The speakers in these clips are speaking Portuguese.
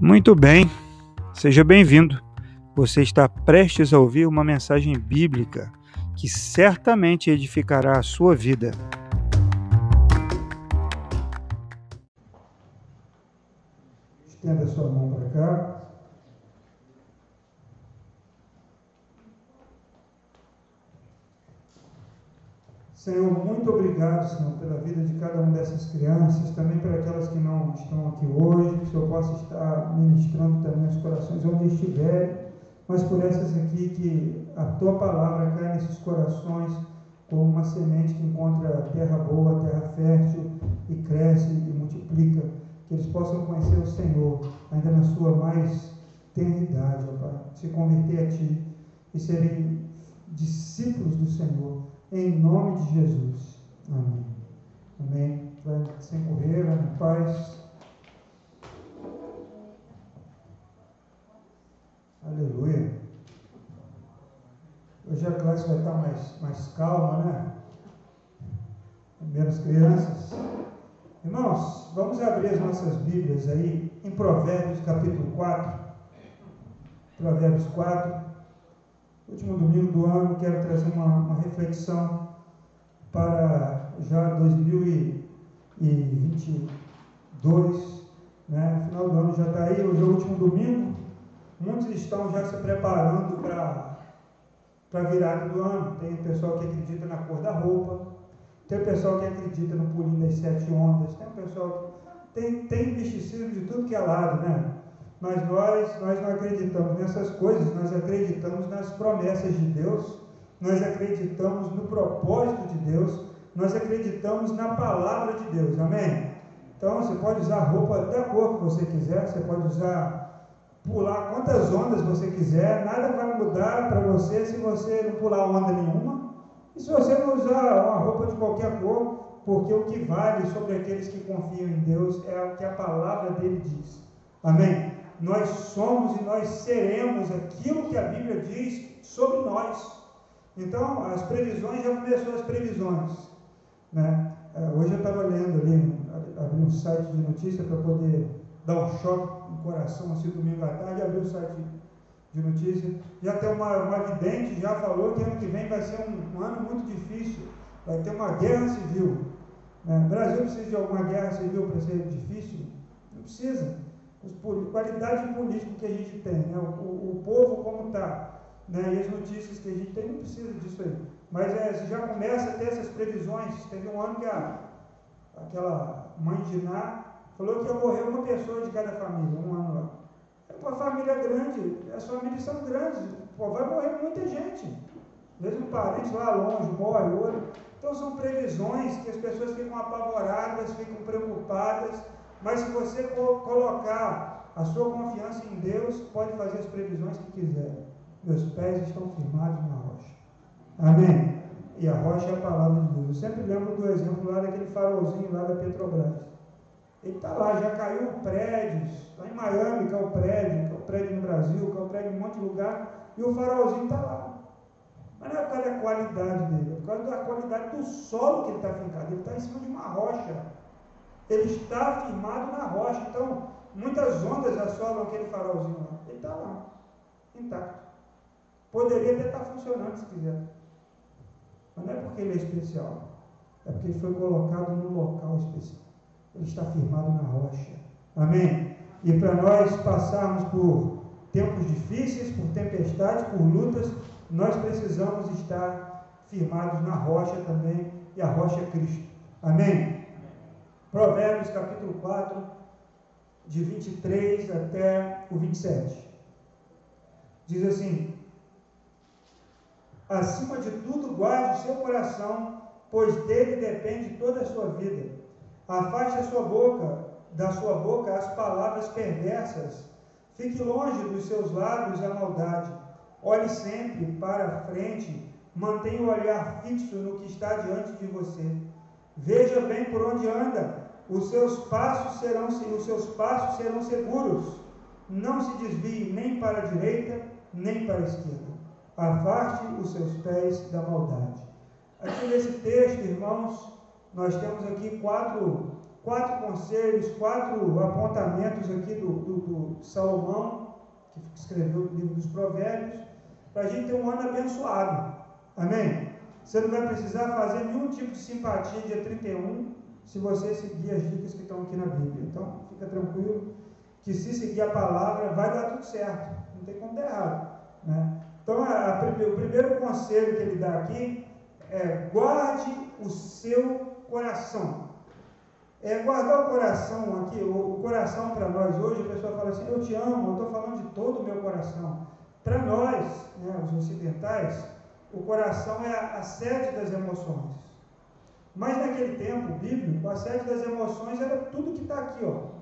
Muito bem, seja bem-vindo. Você está prestes a ouvir uma mensagem bíblica que certamente edificará a sua vida. Estenda sua mão para cá. Senhor, muito obrigado, Senhor, pela vida de cada uma dessas crianças, também para aquelas que não estão aqui hoje, que o Senhor possa estar ministrando também os corações onde estiverem, mas por essas aqui que a tua palavra cai nesses corações como uma semente que encontra terra boa, terra fértil e cresce e multiplica, que eles possam conhecer o Senhor ainda na sua mais tenridade, ó Pai, se converter a Ti e serem discípulos do Senhor em nome de Jesus. Amém. Amém. Vai sem correr, vai na paz. Aleluia. Hoje a classe vai estar mais, mais calma, né? Menos crianças. Irmãos, vamos abrir as nossas Bíblias aí em Provérbios capítulo 4. Provérbios 4 último domingo do ano, quero trazer uma, uma reflexão para já 2022, né? final do ano já está aí, hoje é o último domingo, muitos estão já se preparando para a virada do ano. Tem pessoal que acredita na cor da roupa, tem pessoal que acredita no pulinho das sete ondas, tem pessoal que tem, tem misticismo de tudo que é lado, né? Mas nós, nós não acreditamos nessas coisas, nós acreditamos nas promessas de Deus, nós acreditamos no propósito de Deus, nós acreditamos na palavra de Deus, amém? Então você pode usar roupa da cor que você quiser, você pode usar, pular quantas ondas você quiser, nada vai mudar para você se você não pular onda nenhuma, e se você não usar uma roupa de qualquer cor, porque o que vale sobre aqueles que confiam em Deus é o que a palavra dele diz, amém? Nós somos e nós seremos aquilo que a Bíblia diz sobre nós. Então, as previsões, já começou as previsões. Né? É, hoje eu estava lendo ali, abri um site de notícia para poder dar um choque no coração, assim, domingo à tarde, abri um site de notícia. Já tem uma, uma vidente, já falou que ano que vem vai ser um, um ano muito difícil, vai ter uma guerra civil. Né? O Brasil precisa de alguma guerra civil para ser difícil? Não precisa qualidade política que a gente tem, né? o, o, povo como está, né? e as notícias que a gente tem, não precisa disso aí. Mas é, já começa a ter essas previsões. Teve um ano que a, aquela mãe de Ná falou que ia morrer uma pessoa de cada família, um ano lá. É uma família grande, as famílias são grandes, pô, vai morrer muita gente. Mesmo parente lá longe, morre, outro. Então são previsões que as pessoas ficam apavoradas, ficam preocupadas mas se você colocar a sua confiança em Deus, pode fazer as previsões que quiser. Meus pés estão firmados na rocha. Amém? E a rocha é a palavra de Deus. Eu sempre lembro do exemplo lá daquele farolzinho lá da Petrobras. Ele está lá, já caiu prédios. Lá em Miami caiu prédio, caiu prédio no Brasil, caiu prédio em um monte de lugar. E o farolzinho está lá. Mas não é por causa da qualidade dele, é por causa da qualidade do solo que ele está fincado. Ele está em cima de uma rocha ele está firmado na rocha. Então, muitas ondas assolam aquele farolzinho lá. Ele está lá, intacto. Poderia até estar funcionando se quiser. Mas não é porque ele é especial. É porque ele foi colocado no local especial. Ele está firmado na rocha. Amém? E para nós passarmos por tempos difíceis, por tempestades, por lutas, nós precisamos estar firmados na rocha também, e a rocha é Cristo. Amém? Provérbios capítulo 4, de 23 até o 27. Diz assim: Acima de tudo, guarde o seu coração, pois dele depende toda a sua vida. Afaste a sua boca, da sua boca as palavras perversas. Fique longe dos seus lábios a maldade. Olhe sempre para a frente, mantenha o olhar fixo no que está diante de você Veja bem por onde anda, os seus passos serão, os seus passos serão seguros. Não se desvie nem para a direita, nem para a esquerda. Afaste os seus pés da maldade. Aqui nesse texto, irmãos, nós temos aqui quatro, quatro conselhos, quatro apontamentos aqui do, do, do Salomão, que escreveu o livro dos Provérbios, para a gente ter um ano abençoado. Amém? Você não vai precisar fazer nenhum tipo de simpatia dia 31 se você seguir as dicas que estão aqui na Bíblia. Então, fica tranquilo que se seguir a palavra vai dar tudo certo. Não tem como dar errado. Né? Então, a, a, o primeiro conselho que ele dá aqui é guarde o seu coração. É, guardar o coração aqui, o, o coração para nós hoje, a pessoa fala assim, eu te amo, eu estou falando de todo o meu coração. Para nós, né, os ocidentais, o coração é a, sede das emoções. Mas naquele tempo bíblico, a sede das emoções era tudo que está aqui, ó.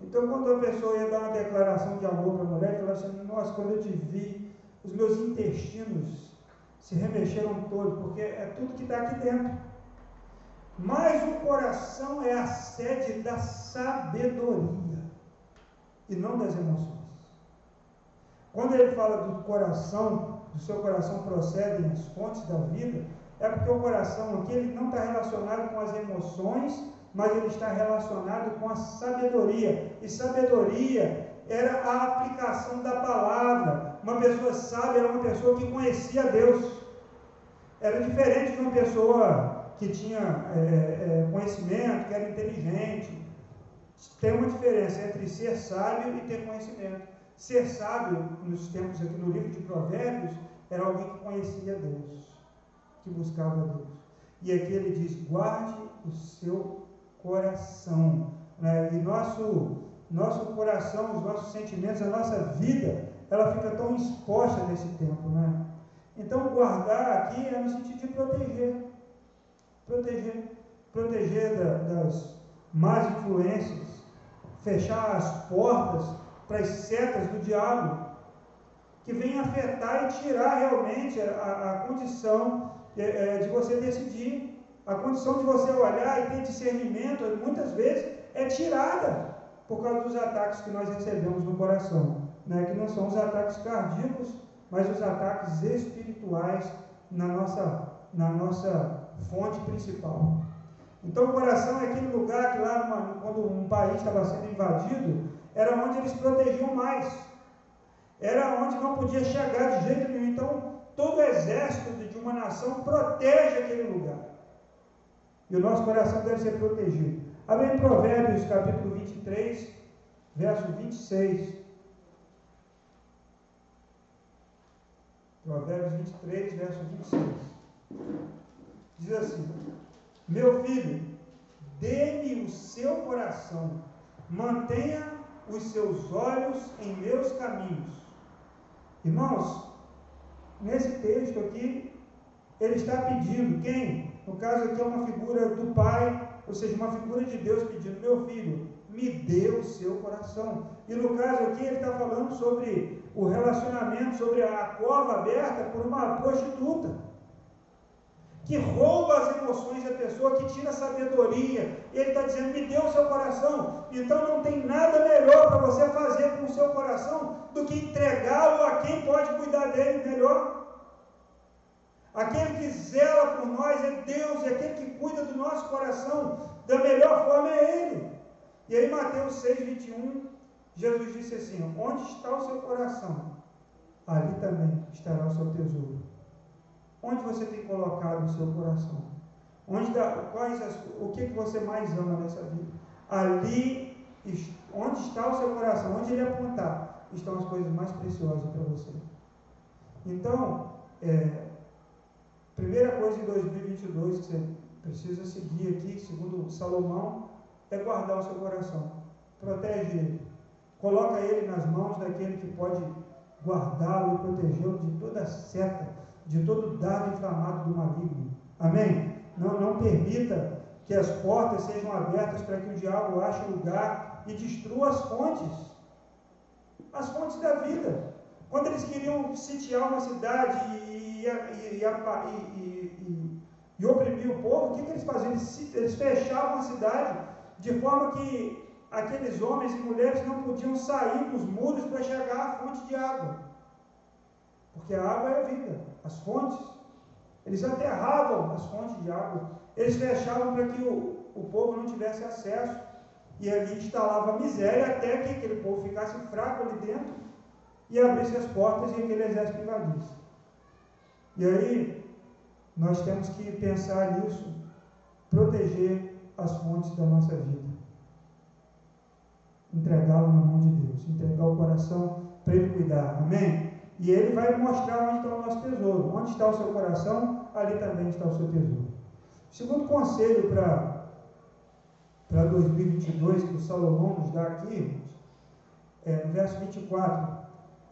Então, quando a pessoa ia dar uma declaração de amor para a mulher, falava assim: Nossa, quando eu te vi, os meus intestinos se remexeram todos, porque é tudo que está aqui dentro. Mas o coração é a sede da sabedoria e não das emoções. Quando ele fala do coração, do seu coração procedem as fontes da vida, é porque o coração aqui ele não está relacionado com as emoções, mas ele está relacionado com a sabedoria. E sabedoria era a aplicação da palavra. Uma pessoa sábia era uma pessoa que conhecia Deus. Era diferente de uma pessoa que tinha é, é, conhecimento, que era inteligente. Tem uma diferença entre ser sábio e ter conhecimento. Ser sábio, nos tempos aqui no livro de Provérbios, era alguém que conhecia Deus, que buscava Deus. E aqui ele diz: guarde o seu coração. Né? E nosso, nosso coração, os nossos sentimentos, a nossa vida, ela fica tão exposta nesse tempo. Né? Então, guardar aqui é no sentido de proteger. Proteger. Proteger da, das más influências. Fechar as portas para as setas do diabo que vem afetar e tirar realmente a, a condição de, é, de você decidir, a condição de você olhar e ter discernimento, muitas vezes é tirada por causa dos ataques que nós recebemos no coração, né? que não são os ataques cardíacos, mas os ataques espirituais na nossa, na nossa fonte principal. Então, o coração é aquele lugar que lá, numa, quando um país estava sendo invadido, era onde eles protegiam mais era onde não podia chegar de jeito nenhum. Então, todo exército de uma nação protege aquele lugar. E o nosso coração deve ser protegido. Abre Provérbios, capítulo 23, verso 26. Provérbios 23, verso 26. Diz assim: Meu filho, dê-me o seu coração, mantenha os seus olhos em meus caminhos Irmãos, nesse texto aqui, ele está pedindo, quem? No caso aqui é uma figura do Pai, ou seja, uma figura de Deus pedindo, meu filho, me dê o seu coração. E no caso aqui ele está falando sobre o relacionamento, sobre a cova aberta por uma prostituta que rouba as emoções da pessoa, que tira a sabedoria. Ele está dizendo: me dê o seu coração. Então não tem nada melhor para você fazer com o seu coração do que entregá-lo a quem pode cuidar dele melhor. Aquele que zela por nós é Deus, e aquele que cuida do nosso coração da melhor forma é Ele. E aí, Mateus 6, 21, Jesus disse assim: Onde está o seu coração? Ali também estará o seu tesouro. Onde você tem colocado o seu coração? Onde dá, quais as, o que, que você mais ama nessa vida? Ali, onde está o seu coração? Onde ele apontar, estão as coisas mais preciosas para você. Então, é, primeira coisa em 2022 que você precisa seguir aqui, segundo Salomão, é guardar o seu coração. Protege ele. Coloca ele nas mãos daquele que pode guardá-lo e protegê-lo de toda seta de todo dardo inflamado do maligno. Amém? Não, não permita que as portas sejam abertas para que o diabo ache lugar e destrua as fontes. As fontes da vida. Quando eles queriam sitiar uma cidade e, e, e, e oprimir o povo, o que, que eles faziam? Eles, eles fechavam a cidade de forma que aqueles homens e mulheres não podiam sair dos muros para chegar à fonte de água. Porque a água é a vida, as fontes. Eles aterravam as fontes de água. Eles fechavam para que o, o povo não tivesse acesso. E ali instalava miséria até que aquele povo ficasse fraco ali dentro e abrisse as portas e aquele exército invadisse. E aí, nós temos que pensar nisso, proteger as fontes da nossa vida. Entregá-lo na mão de Deus, entregar o coração para Ele cuidar. Amém? E Ele vai mostrar onde está o nosso tesouro. Onde está o seu coração, ali também está o seu tesouro. Segundo conselho para para 2022 que o Salomão nos dá aqui, é, no verso 24,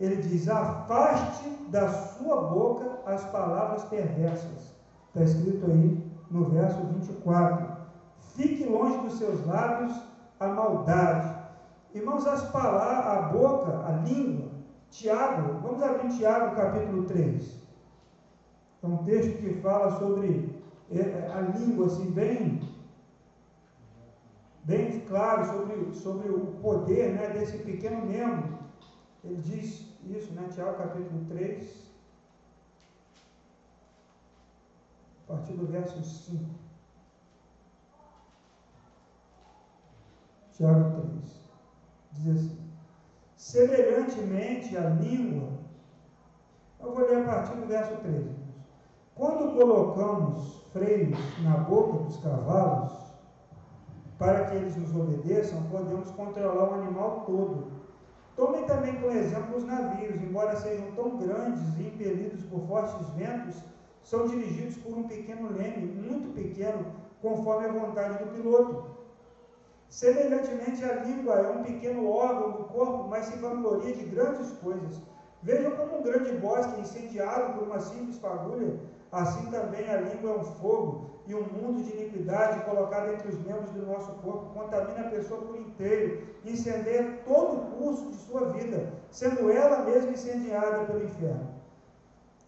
ele diz: Afaste da sua boca as palavras perversas. Está escrito aí no verso 24. Fique longe dos seus lábios a maldade. Irmãos, as palavras, a boca, a língua, Tiago, vamos abrir Tiago capítulo 3. É um texto que fala sobre é, é, a língua, assim, bem, bem claro sobre, sobre o poder né, desse pequeno membro. Ele diz isso, né? Tiago capítulo 3, a partir do verso 5. Tiago 3, diz assim: Semelhantemente a língua, eu vou ler a partir do verso 3. Quando colocamos freios na boca dos cavalos, para que eles nos obedeçam, podemos controlar o animal todo Tomem também como exemplo os navios, embora sejam tão grandes e impelidos por fortes ventos, são dirigidos por um pequeno leme, muito pequeno, conforme a vontade do piloto. Semelhantemente, a língua é um pequeno órgão do corpo, mas se vangloria de grandes coisas. Vejam como um grande bosque incendiado por uma simples fagulha, assim também a língua é um fogo e um mundo de iniquidade colocado entre os membros do nosso corpo contamina a pessoa por inteiro, incendeia todo o curso de sua vida, sendo ela mesma incendiada pelo inferno.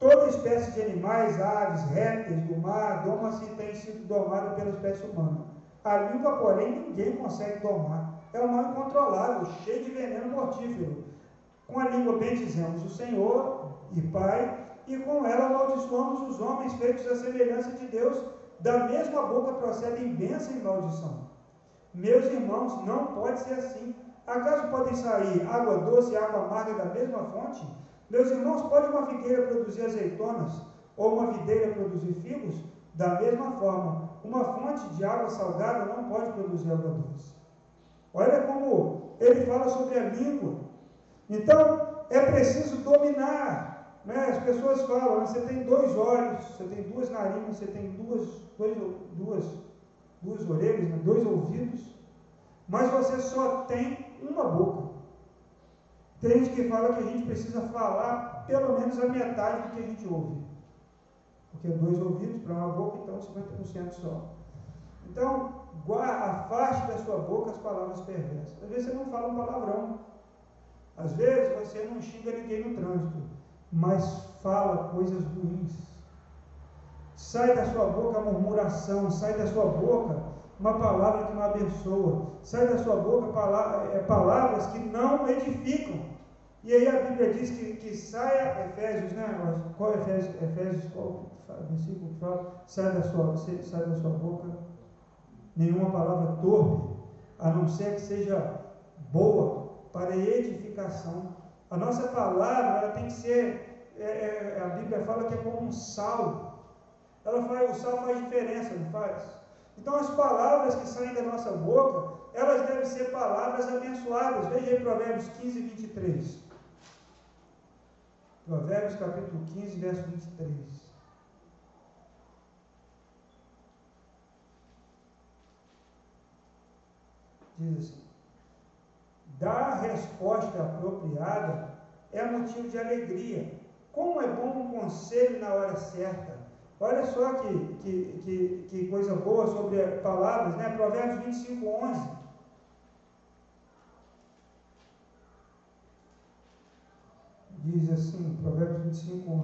Toda espécie de animais, aves, répteis do mar, doma-se e tem sido domada pela espécie humana. A língua, porém, ninguém consegue domar. É um mal incontrolável, cheio de veneno mortífero. Com a língua bendizemos o Senhor e Pai, e com ela amaldiçoamos os homens feitos à semelhança de Deus. Da mesma boca procedem bênção e maldição. Meus irmãos, não pode ser assim. Acaso podem sair água doce e água amarga da mesma fonte? Meus irmãos, pode uma figueira produzir azeitonas ou uma videira produzir figos? Da mesma forma, uma fonte de água salgada não pode produzir água doce. Olha como ele fala sobre a língua. Então, é preciso dominar né? As pessoas falam, né? você tem dois olhos, você tem duas narinas, você tem duas, dois, duas, duas orelhas, né? dois ouvidos, mas você só tem uma boca. Tem gente que fala que a gente precisa falar pelo menos a metade do que a gente ouve. Porque dois ouvidos para uma boca, então 50% só. Então, afaste da sua boca as palavras perversas. Às vezes você não fala um palavrão. Às vezes você não xinga ninguém no trânsito mas fala coisas ruins. Sai da sua boca a murmuração, sai da sua boca uma palavra que não abençoa, sai da sua boca é, palavras que não edificam. E aí a Bíblia diz que, que saia, Efésios, né? Qual Efésios? Efésios, qual versículo que fala? Sai da sua, sai da sua boca nenhuma palavra torpe, a não ser que seja boa para edificação a nossa palavra ela tem que ser, é, é, a Bíblia fala que é como um sal. Ela faz, o sal faz diferença, não faz? Então as palavras que saem da nossa boca, elas devem ser palavras abençoadas. Veja aí Provérbios 15, 23. Provérbios capítulo 15, verso 23. Diz assim: Dar resposta apropriada é motivo de alegria. Como é bom um conselho na hora certa. Olha só que, que, que, que coisa boa sobre palavras, né? Provérbios 25, 11. Diz assim, Provérbios 25, 11.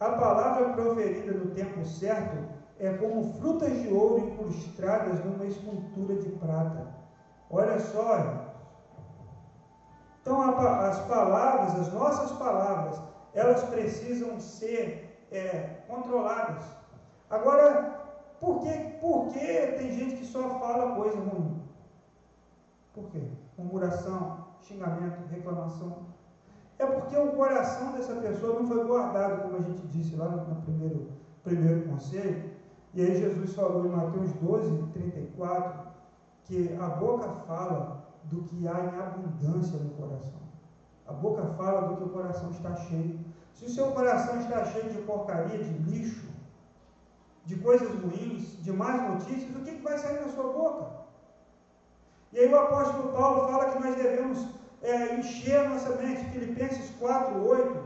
A palavra proferida no tempo certo é como frutas de ouro incrustadas numa escultura de prata Olha só, então as palavras, as nossas palavras, elas precisam ser é, controladas. Agora, por que, por que tem gente que só fala coisa ruim? Por quê? Murmuração, xingamento, reclamação. É porque o coração dessa pessoa não foi guardado, como a gente disse lá no, primeiro, primeiro conselho. E aí Jesus falou em Mateus 12, 34, que a boca fala do que há em abundância no coração. A boca fala do que o coração está cheio. Se o seu coração está cheio de porcaria, de lixo, de coisas ruins, de más notícias, o que, que vai sair na sua boca? E aí o apóstolo Paulo fala que nós devemos é, encher a nossa mente, Filipenses 4, 8.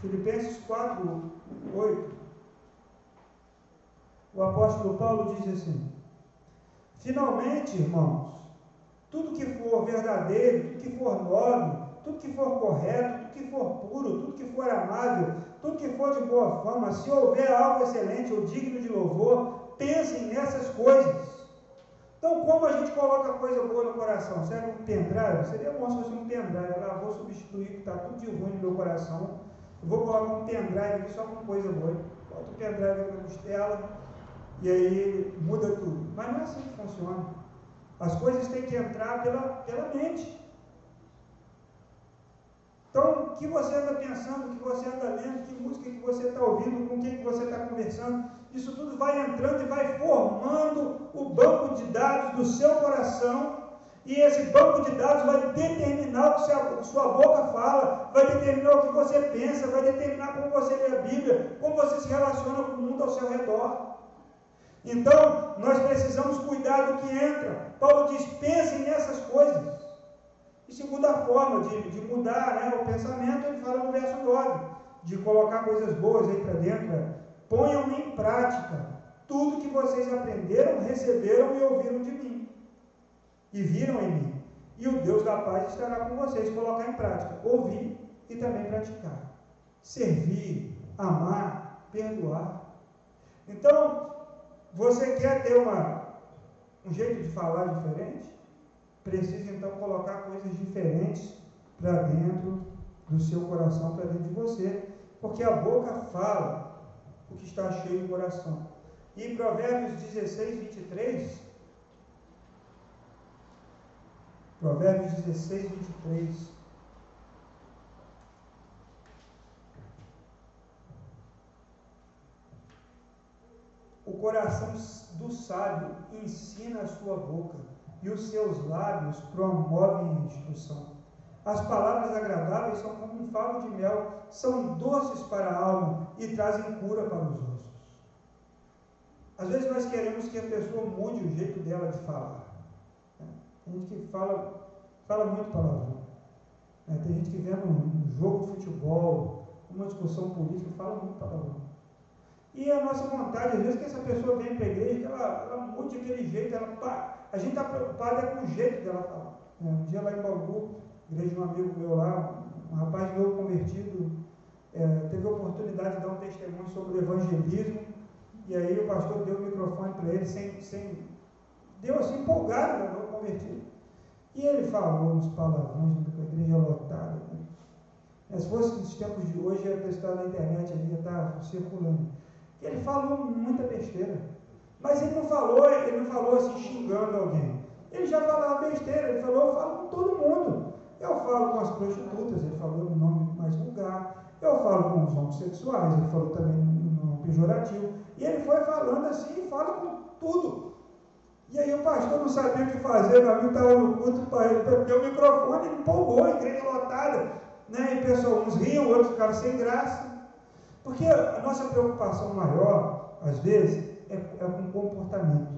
Filipenses 4, 8. O apóstolo Paulo diz assim: Finalmente, irmãos, tudo que for verdadeiro, tudo que for nobre, tudo que for correto, tudo que for puro, tudo que for amável, tudo que for de boa fama, se houver algo excelente ou digno de louvor, pensem nessas coisas. Então, como a gente coloca coisa boa no coração? Serve um pendrive? Seria bom se fosse um pendrive. Eu vou substituir que está tudo de ruim no meu coração. Eu vou colocar um pendrive aqui só com coisa boa. Bota o pendrive na costela e aí muda tudo. Mas não é assim que funciona. As coisas têm que entrar pela, pela mente. Então, o que você anda pensando, o que você anda lendo, que música que você está ouvindo, com quem que você está conversando, isso tudo vai entrando e vai formando o banco de dados do seu coração. E esse banco de dados vai determinar o que sua boca fala, vai determinar o que você pensa, vai determinar como você lê a Bíblia, como você se relaciona com o mundo ao seu redor. Então, nós precisamos cuidar do que entra. Paulo diz: pensem nessas coisas. E segunda forma de, de mudar né, o pensamento, ele fala no verso 9, de colocar coisas boas aí para dentro. É, Ponham em prática tudo que vocês aprenderam, receberam e ouviram de mim. E viram em mim. E o Deus da paz estará com vocês. Colocar em prática. Ouvir e também praticar. Servir, amar, perdoar. Então, você quer ter uma, um jeito de falar diferente? Precisa então colocar coisas diferentes para dentro do seu coração, para dentro de você. Porque a boca fala o que está cheio no coração. E em Provérbios 16, 23, Provérbios 16, 23, O coração do sábio ensina a sua boca, e os seus lábios promovem a instrução. As palavras agradáveis são como um favo de mel, são doces para a alma e trazem cura para os ossos. Às vezes nós queremos que a pessoa mude o jeito dela de falar. Né? Tem gente que fala, fala muito palavrão. Né? Tem gente que vê um jogo de futebol, uma discussão política, fala muito palavrão. E a nossa vontade, às vezes, é que essa pessoa venha para a igreja, que ela, ela mude aquele jeito, ela, a gente está preocupado é com o jeito dela falar. É, um dia lá em Bauru, igreja de um amigo meu lá, um rapaz novo convertido, é, teve a oportunidade de dar um testemunho sobre o evangelismo, e aí o pastor deu o microfone para ele, sem, sem, deu assim empolgado, né, novo convertido. E ele falou uns palavrões, com a igreja lotada. Né? Se fosse nos tempos de hoje, ia estar na internet ali, ia estar circulando que ele falou muita besteira. Mas ele não falou, ele não falou assim xingando alguém. Ele já falava besteira, ele falou, eu falo com todo mundo. Eu falo com as prostitutas, ele falou no nome mais vulgar. Eu falo com os homossexuais, ele falou também no nome pejorativo. E ele foi falando assim, fala com tudo. E aí o pastor não sabia o que fazer, meu amigo estava no culto, ele deu o microfone, ele empolgou, a igreja lotada. Né? E pessoal, uns riam, outros ficaram sem graça. Porque a nossa preocupação maior, às vezes, é, é com comportamento.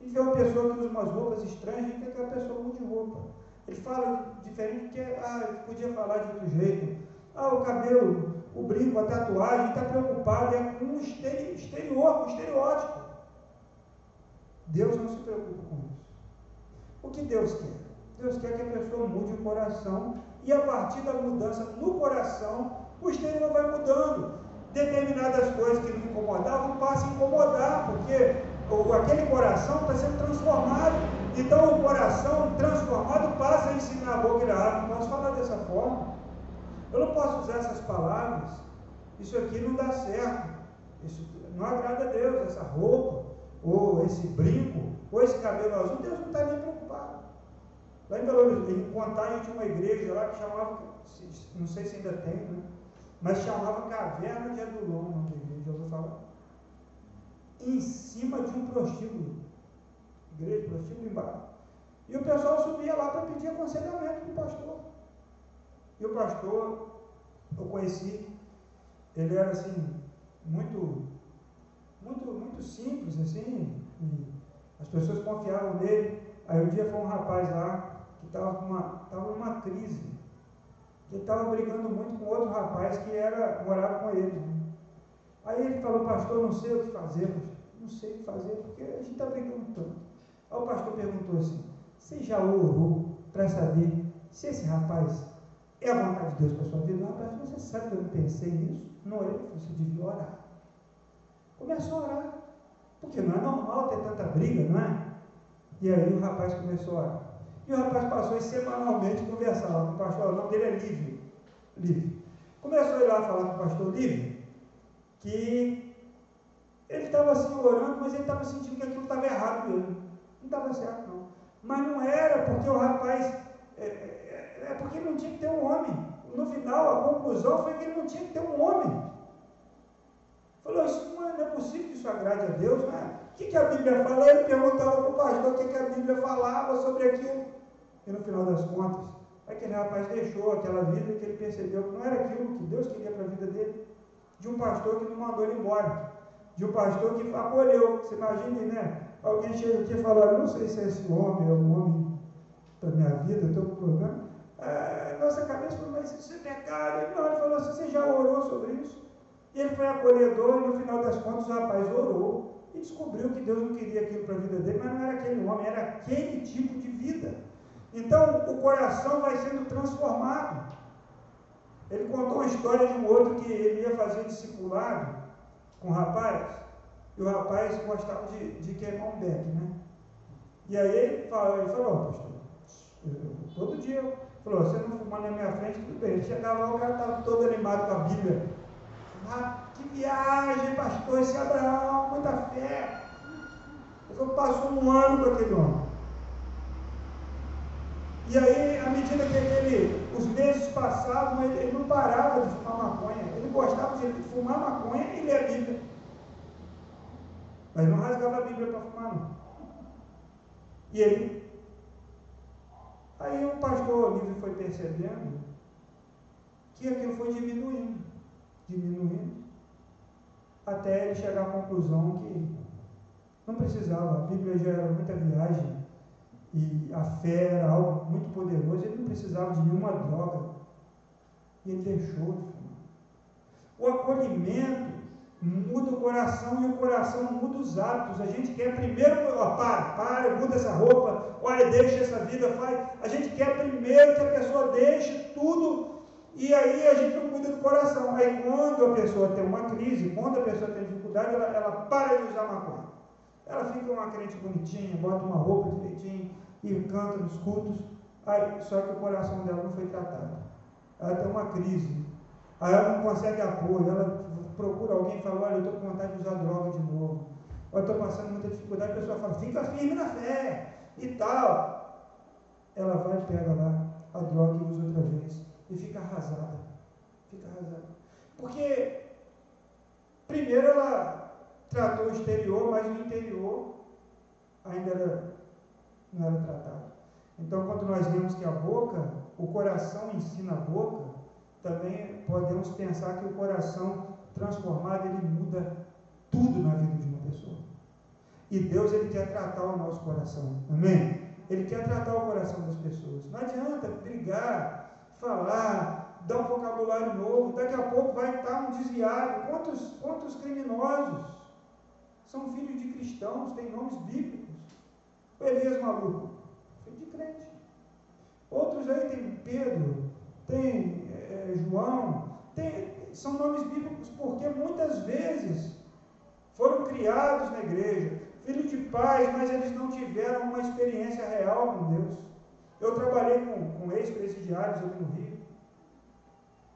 Gente vê uma pessoa que usa umas roupas estranhas, quer que a pessoa mude roupa. Ele fala diferente, que ah, podia falar de outro jeito. Ah, o cabelo, o brinco, a tatuagem, está preocupado é com o exterior, com o estereótipo. Deus não se preocupa com isso. O que Deus quer? Deus quer que a pessoa mude o coração e a partir da mudança no coração, o exterior vai mudando. Determinadas coisas que não incomodavam passam a incomodar, porque aquele coração está sendo transformado. Então o coração transformado passa a ensinar a boca e a água. Não posso falar dessa forma. Eu não posso usar essas palavras. Isso aqui não dá certo. Isso, não agrada a Deus essa roupa, ou esse brinco, ou esse cabelo azul, Deus não está nem preocupado. Lá em Belo Horizonte, em Contagem tinha uma igreja lá que chamava, não sei se ainda tem, né? Mas chamava Caverna de Adulão, o nome da igreja, já ouviu falar? Em cima de um prostíbulo. Igreja, prostíbulo embaixo. E o pessoal subia lá para pedir aconselhamento do pastor. E o pastor, eu conheci, ele era assim, muito, muito, muito simples, assim, as pessoas confiavam nele. Aí um dia foi um rapaz lá que estava numa, tava numa crise, que estava brigando muito com outro rapaz que era, morava com ele. Aí ele falou, pastor, não sei o que fazer, não sei o que fazer, porque a gente está brigando tanto. Aí o pastor perguntou assim, você já orou para saber se esse rapaz é a vontade de Deus para a sua vida? Não, rapaz, você sabe que eu não pensei nisso? Não orei, você devia orar. Começou a orar. Porque não é normal ter tanta briga, não é? E aí o rapaz começou a orar. E o rapaz passou a semanalmente conversar com o pastor, o nome dele é Lívio. Lívio. Começou a ir lá falar com o pastor Lívio que ele estava assim orando, mas ele estava sentindo que aquilo estava errado mesmo. Não estava certo, não. Mas não era porque o rapaz. É, é, é porque não tinha que ter um homem. No final, a conclusão foi que ele não tinha que ter um homem. Falou, isso não é, não é possível que isso agrade a Deus, né? O que, que a Bíblia fala? Ele perguntava para o pastor o que, que a Bíblia falava sobre aquilo. E no final das contas, aquele rapaz deixou aquela vida que ele percebeu que não era aquilo que Deus queria para a vida dele. De um pastor que não mandou ele embora. De um pastor que acolheu. Você imagine, né? Alguém chega aqui e fala, não sei se esse homem é um homem para minha vida, estou com problema. Ah, nossa cabeça falou, mas isso é pecado. Ele, não, ele falou assim, você já orou sobre isso? E ele foi acolhedor e no final das contas o rapaz orou e descobriu que Deus não queria aquilo para a vida dele, mas não era aquele homem, era aquele tipo de vida. Então o coração vai sendo transformado. Ele contou uma história de um outro que ele ia fazer discipulado com o rapaz, e o rapaz gostava de, de queimar um beck, né? E aí ele falou, ele falou, pastor, eu, todo dia, falou, você não fumar na minha frente, tudo bem. Ele chegava lá, o cara estava todo animado com a Bíblia. Ah, que viagem, pastor, esse Abraão, muita fé. Eu passou um ano com aquele homem. E aí, à medida que ele, os meses passavam, ele, ele não parava de fumar maconha. Ele gostava de fumar maconha e ler a Bíblia. Mas não rasgava a Bíblia para fumar, não. E ele. Aí o pastor Olívio foi percebendo que aquilo foi diminuindo, diminuindo, até ele chegar à conclusão que não precisava, a Bíblia já era muita viagem, e a fé era algo muito poderoso, ele não precisava de nenhuma droga. E ele deixou de fumar. O acolhimento muda o coração e o coração muda os hábitos. A gente quer primeiro, ó, para, para, muda essa roupa, olha, deixa essa vida, faz. A gente quer primeiro que a pessoa deixe tudo e aí a gente não cuida do coração. Aí quando a pessoa tem uma crise, quando a pessoa tem dificuldade, ela, ela para de usar maconha. Ela fica uma crente bonitinha, bota uma roupa direitinho e canta nos cultos. Aí, só que o coração dela não foi tratado. Ela tem uma crise. Aí ela não consegue apoio. Ela procura alguém e fala: Olha, eu estou com vontade de usar droga de novo. Eu estou passando muita dificuldade. A pessoa fala: Fica firme na fé e tal. Ela vai e pega lá a droga e usa outra vez. E fica arrasada. Fica arrasada. Porque, primeiro, ela tratou o exterior, mas o interior ainda era, não era tratado. Então, quando nós vemos que a boca, o coração ensina a boca, também podemos pensar que o coração transformado, ele muda tudo na vida de uma pessoa. E Deus, ele quer tratar o nosso coração. Amém? Ele quer tratar o coração das pessoas. Não adianta brigar, falar, dar um vocabulário novo. Daqui a pouco vai estar um desviado. Quantos, quantos criminosos são filhos de cristãos, têm nomes bíblicos. Elias maluco, filho de crente. Outros aí tem Pedro, tem é, João, tem, são nomes bíblicos porque muitas vezes foram criados na igreja, filhos de pais, mas eles não tiveram uma experiência real com Deus. Eu trabalhei com, com ex-presidiários aqui no Rio.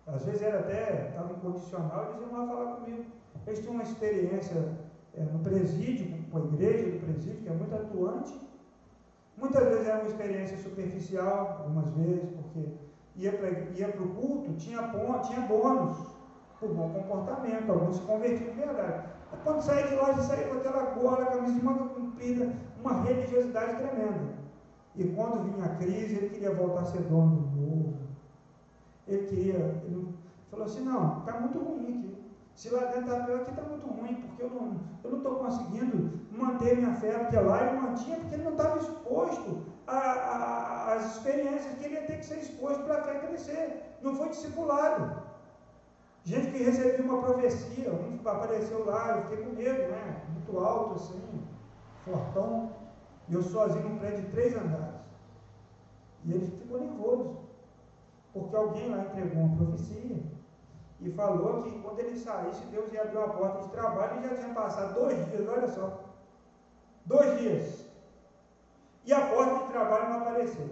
Às vezes era até, estava incondicional, eles iam lá falar comigo. eles tinham uma experiência é, no presídio, com a igreja do presídio, que é muito atuante. Muitas vezes era uma experiência superficial, algumas vezes, porque ia para o culto, tinha, tinha bônus por bom comportamento, alguns se convertiam de verdade. Mas quando saía de lá, já saía com aquela gola, camisa de manga comprida, uma religiosidade tremenda. E quando vinha a crise, ele queria voltar a ser dono do novo. Ele queria, ele falou assim, não, está muito ruim aqui. Se lá dentro está pior, aqui está muito ruim, porque eu não estou eu não conseguindo manter minha fé, porque lá eu mantinha, porque ele não estava exposto às experiências que ele ia ter que ser exposto para a fé crescer. Não foi discipulado. Gente que recebeu uma profecia, um apareceu lá, eu fiquei com medo, né? Muito alto assim, fortão, e eu sozinho num prédio de três andares. E ele ficou nervoso, porque alguém lá entregou uma profecia e falou que quando ele saísse, Deus ia abrir uma porta de trabalho e já tinha passado dois dias, olha só. Dois dias. E a porta de trabalho não apareceu.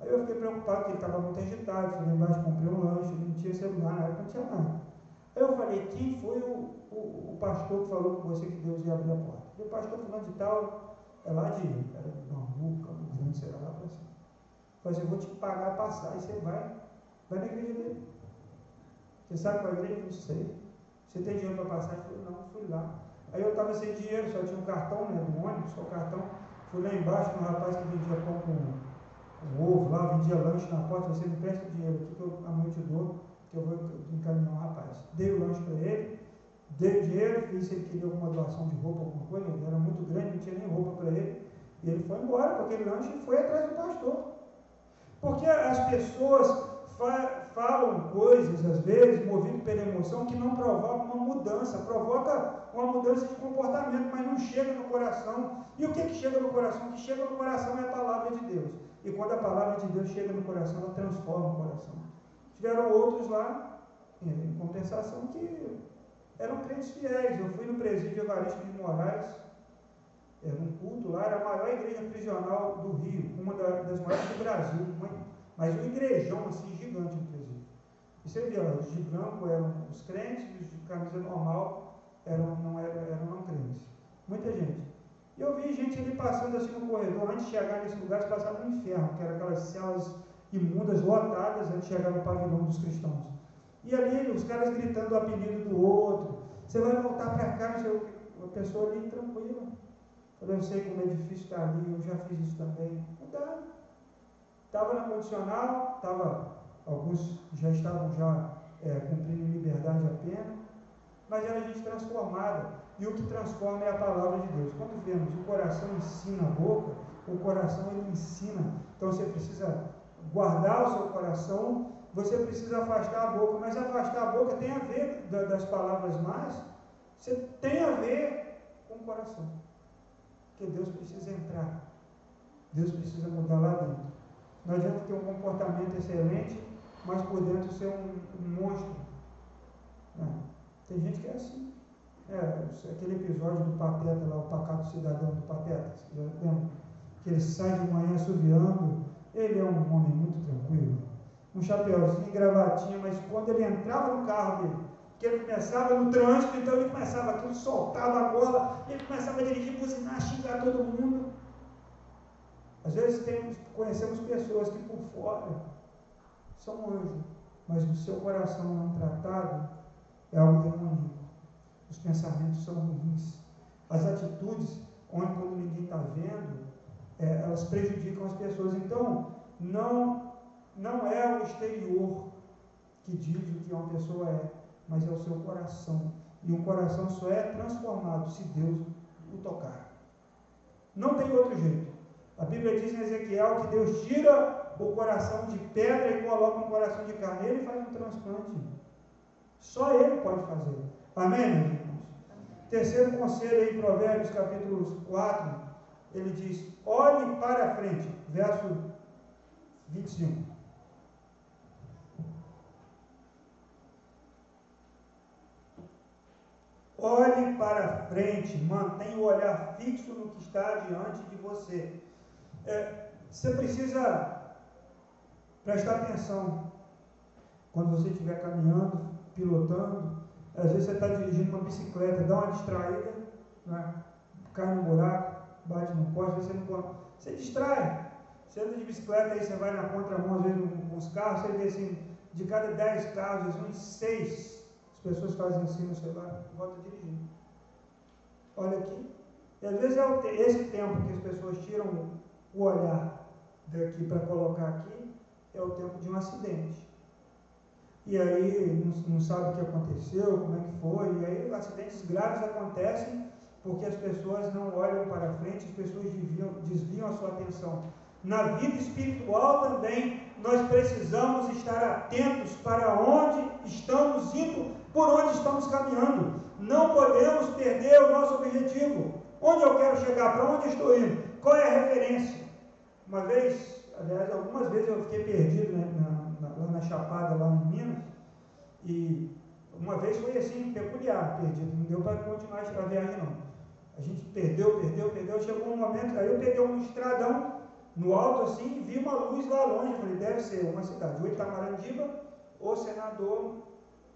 Aí eu fiquei preocupado, porque ele estava muito agitado, fui lá embaixo, comprei um lanche, não tinha celular, na época não tinha nada. Aí eu falei, quem foi o, o, o, pastor que falou com você que Deus ia abrir a porta? E o pastor falando de tal, é lá de, era de Bambu, Campo Grande, sei lá, para cima. Falei assim, eu vou te pagar a passar, e você vai, vai na igreja dele. Você sabe qual é a igreja? Não sei. Você tem dinheiro para passar? Ele falou, não, fui lá. Aí eu estava sem dinheiro, só tinha um cartão né, do ônibus, só o cartão. Fui lá embaixo com um rapaz que vendia pão com, ovo lá, vendia lanche na porta. Você me presta o dinheiro aqui que eu amanhã te dou, que eu vou encaminhar um rapaz. Dei o lanche para ele, dei o dinheiro, fiz se ele queria alguma doação de roupa, alguma coisa. Ele era muito grande, não tinha nem roupa para ele. E ele foi embora com aquele lanche e foi atrás do pastor. Porque as pessoas falam coisas, às vezes, movido pela emoção, que não provocam uma mudança, provoca uma mudança de comportamento, mas não chega no coração. E o que, que chega no coração? O que chega no coração é a palavra de Deus. E quando a palavra de Deus chega no coração, ela transforma o coração. Tiveram outros lá, em compensação, que eram crentes fiéis. Eu fui no presídio Evaristo de Moraes, era um culto lá, era a maior igreja prisional do Rio, uma das maiores do Brasil, uma mas um igrejão assim gigante, inclusive. E você via, os de branco eram os crentes, os de camisa normal eram não, eram, eram não crentes. Muita gente. E eu vi gente ali passando assim no corredor, antes de chegar nesse lugar, eles passavam no inferno, que eram aquelas celas imundas, lotadas, antes de chegar no pavilhão dos cristãos. E ali os caras gritando o apelido do outro. Você vai voltar para cá, a pessoa ali tranquila. Eu sei como é difícil estar ali, eu já fiz isso também. Mudaram. Estava na condicional, estava, alguns já estavam já é, cumprindo liberdade a pena, mas era gente transformada. E o que transforma é a palavra de Deus. Quando vemos o coração ensina a boca, o coração ele ensina. Então você precisa guardar o seu coração, você precisa afastar a boca, mas afastar a boca tem a ver das palavras mais, você tem a ver com o coração. Porque Deus precisa entrar. Deus precisa mudar lá dentro. Não adianta ter um comportamento excelente, mas por dentro ser um, um monstro. Não. É. Tem gente que é assim. É, aquele episódio do Pateta lá, o pacato cidadão do Pateta, já? Que ele sai de manhã assoviando. Ele é um homem muito tranquilo. Um chapéuzinho, gravatinha, mas quando ele entrava no carro dele, que ele começava no trânsito, então ele começava aquilo, soltava a bola, ele começava a dirigir, buzinar, xingar todo mundo. Às vezes temos, conhecemos pessoas que por fora são anjos, mas no seu coração não tratado é algo demoníaco. Os pensamentos são ruins. As atitudes, onde quando ninguém está vendo, é, elas prejudicam as pessoas. Então, não, não é o exterior que diz o que uma pessoa é, mas é o seu coração. E o coração só é transformado se Deus o tocar. Não tem outro jeito. A Bíblia diz em Ezequiel que Deus tira o coração de pedra e coloca um coração de carne. Ele faz um transplante. Só Ele pode fazer. Amém, meus irmãos? Terceiro conselho aí, Provérbios capítulo 4, ele diz: olhe para a frente. Verso 25. Olhe para frente, mantenha o olhar fixo no que está diante de você. É, você precisa prestar atenção quando você estiver caminhando, pilotando, Às vezes você está dirigindo uma bicicleta, dá uma distraída, né? cai no buraco, bate no poste, você não Você distrai. Você anda de bicicleta aí, você vai na contramão, às vezes com os carros, você vê assim, de cada 10 carros, uns 6 as pessoas fazem assim no celular, volta dirigindo. Olha aqui. E às vezes é esse tempo que as pessoas tiram o olhar daqui para colocar aqui, é o tempo de um acidente. E aí não, não sabe o que aconteceu, como é que foi, e aí acidentes graves acontecem porque as pessoas não olham para frente, as pessoas desviam, desviam a sua atenção. Na vida espiritual também nós precisamos estar atentos para onde estamos indo, por onde estamos caminhando. Não podemos perder o nosso objetivo. Onde eu quero chegar? Para onde estou indo? Qual é a referência? Uma vez, aliás, algumas vezes eu fiquei perdido né, na, na, lá na Chapada, lá em Minas, e uma vez foi assim, peculiar, perdido, não deu para continuar a viagem não. A gente perdeu, perdeu, perdeu, chegou um momento, aí eu peguei um estradão no alto assim, e vi uma luz lá longe, falei, deve ser uma cidade, ou Itamarandiba, ou Senador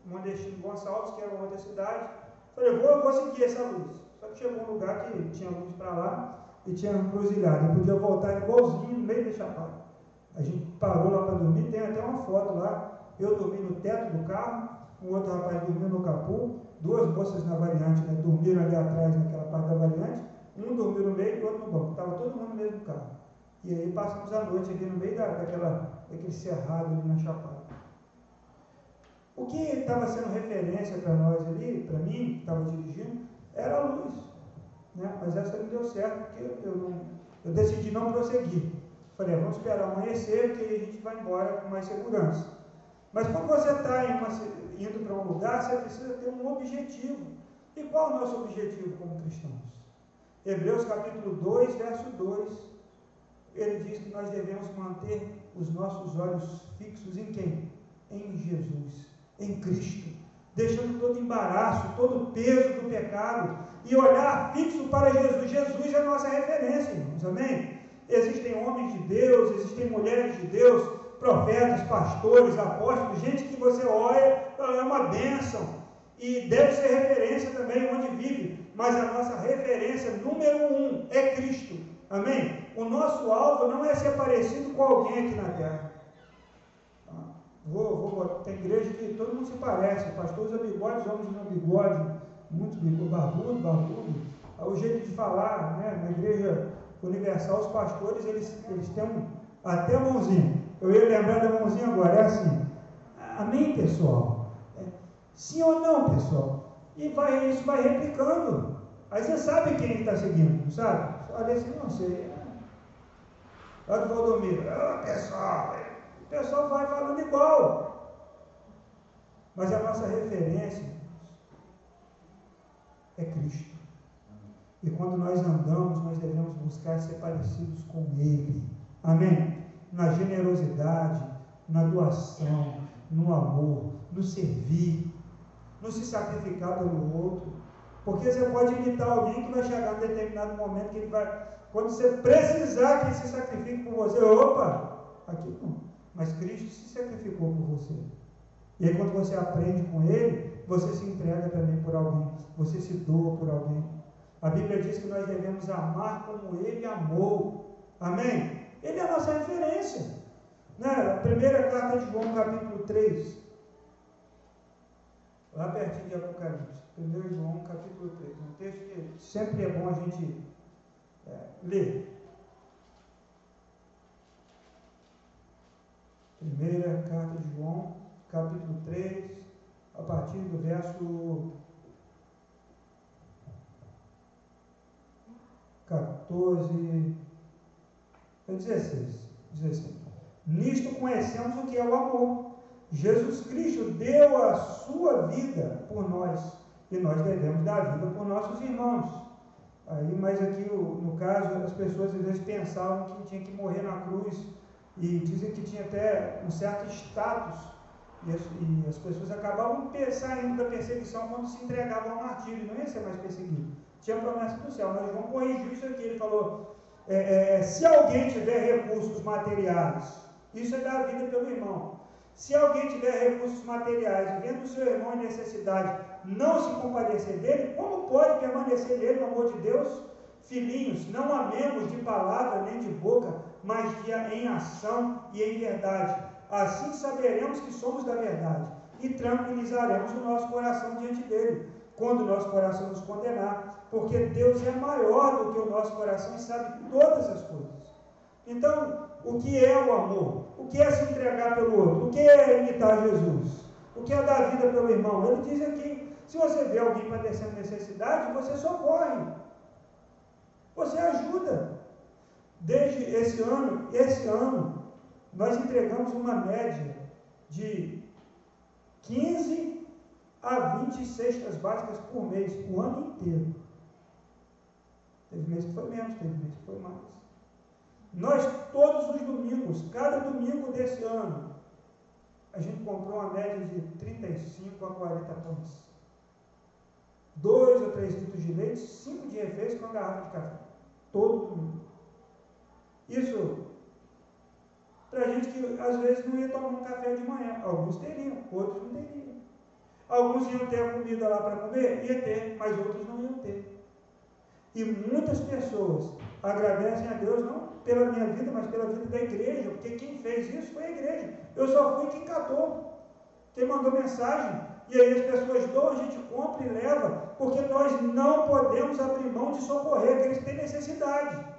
Mondestino Gonçalves, que era outra cidade. Falei, vou, vou seguir essa luz. Só que chegou um lugar que tinha luz para lá e tinha um cruzilhado. Eu podia voltar igualzinho no meio da chapada. A gente parou lá para dormir, tem até uma foto lá. Eu dormi no teto do carro, um outro rapaz dormiu no capô, duas moças na variante, né, dormiram ali atrás naquela parte da variante, um dormiu no meio e outro no banco. Estava todo mundo no mesmo carro. E aí passamos a noite aqui no meio da, daquela, daquele cerrado ali na chapada. O que estava sendo referência para nós ali, para mim, que estava dirigindo, era a luz. Né? Mas essa não deu certo, porque eu, não, eu decidi não prosseguir. Falei, ah, vamos esperar amanhecer, porque a gente vai embora com mais segurança. Mas quando você está indo para um lugar, você precisa ter um objetivo. E qual é o nosso objetivo como cristãos? Hebreus capítulo 2, verso 2, ele diz que nós devemos manter os nossos olhos fixos em quem? Em Jesus em Cristo, deixando todo embaraço, todo o peso do pecado e olhar fixo para Jesus. Jesus é a nossa referência, irmãos, amém? Existem homens de Deus, existem mulheres de Deus, profetas, pastores, apóstolos, gente que você olha, é uma bênção e deve ser referência também onde vive, mas a nossa referência número um é Cristo, amém? O nosso alvo não é ser parecido com alguém aqui na terra. Vou, vou, tem igreja que todo mundo se parece, pastor usa bigode, homens usam bigode, muito bigode, barbudo, barbudo. O jeito de falar, né? na igreja universal, os pastores, eles, eles têm um, até mãozinha. Eu ia lembrar da mãozinha agora, é assim. Amém, pessoal? É, sim ou não, pessoal? E vai, isso vai replicando. Aí você sabe quem está seguindo, não sabe? Olha assim, não sei. Olha o Valdomiro, oh, pessoal, o pessoal vai falando igual. Mas a nossa referência é Cristo. E quando nós andamos, nós devemos buscar ser parecidos com Ele. Amém? Na generosidade, na doação, no amor, no servir, no se sacrificar pelo outro. Porque você pode imitar alguém que vai chegar em determinado momento que ele vai. Quando você precisar que ele se sacrifique por você, opa, aqui não mas Cristo se sacrificou por você. E aí, quando você aprende com Ele, você se entrega também por alguém, você se doa por alguém. A Bíblia diz que nós devemos amar como Ele amou. Amém? Ele é a nossa referência. Né? Primeira carta de João, capítulo 3. Lá pertinho de Apocalipse. 1 João, capítulo 3. Um texto que sempre é bom a gente é, ler. Primeira carta de João, capítulo 3, a partir do verso 14, 16. 16. Nisto conhecemos o que é o amor. Jesus Cristo deu a sua vida por nós e nós devemos dar a vida por nossos irmãos. Aí, mas aqui, no caso, as pessoas às vezes pensavam que tinha que morrer na cruz e dizem que tinha até um certo status, e as, e as pessoas acabavam saindo da perseguição quando se entregavam ao martírio, não ia ser mais perseguido. Tinha promessa do céu, mas João corrigiu isso aqui, ele falou, é, é, se alguém tiver recursos materiais, isso é dar vida pelo irmão. Se alguém tiver recursos materiais vendo o seu irmão em necessidade, não se compadecer dele, como pode permanecer nele, no amor de Deus? Filhinhos, não amemos de palavra nem de boca, mas de, em ação e em verdade. Assim saberemos que somos da verdade e tranquilizaremos o nosso coração diante dele, quando o nosso coração nos condenar, porque Deus é maior do que o nosso coração e sabe todas as coisas. Então, o que é o amor? O que é se entregar pelo outro? O que é imitar Jesus? O que é dar vida pelo irmão? Ele diz aqui: se você vê alguém padecendo necessidade, você socorre. Você ajuda. Desde esse ano, esse ano, nós entregamos uma média de 15 a 20 cestas básicas por mês, o ano inteiro. Teve mês que foi menos, teve mês que foi mais. Nós, todos os domingos, cada domingo desse ano, a gente comprou uma média de 35 a 40 pães. Dois ou três litros de leite, cinco de refeitos com uma garrafa de café. Todo domingo. Isso para gente que às vezes não ia tomar um café de manhã. Alguns teriam, outros não teriam. Alguns iam ter a comida lá para comer, ia ter, mas outros não iam ter. E muitas pessoas agradecem a Deus não pela minha vida, mas pela vida da igreja, porque quem fez isso foi a igreja. Eu só fui quem catou, quem mandou mensagem. E aí as pessoas dão, a gente compra e leva, porque nós não podemos abrir mão de socorrer aqueles que têm necessidade.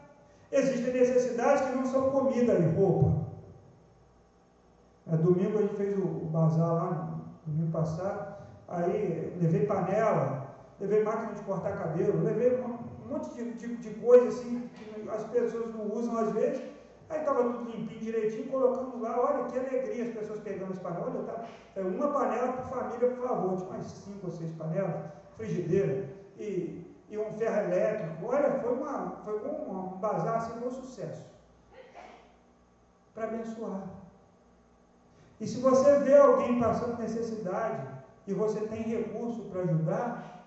Existem necessidades que não são comida e roupa. É, domingo a gente fez o, bazar lá, domingo passado, aí levei panela, levei máquina de cortar cabelo, levei um, um monte de, de, de coisa assim que as pessoas não usam às vezes. Aí estava tudo limpinho, direitinho, colocamos lá, olha que alegria as pessoas pegando as panelas. Olha, tá, é uma panela por família, por favor, tinha mais cinco ou seis panelas, frigideira e, e um ferro elétrico. Olha, foi, uma, foi um, um bazar assim, um sucesso. Para abençoar. E se você vê alguém passando necessidade e você tem recurso para ajudar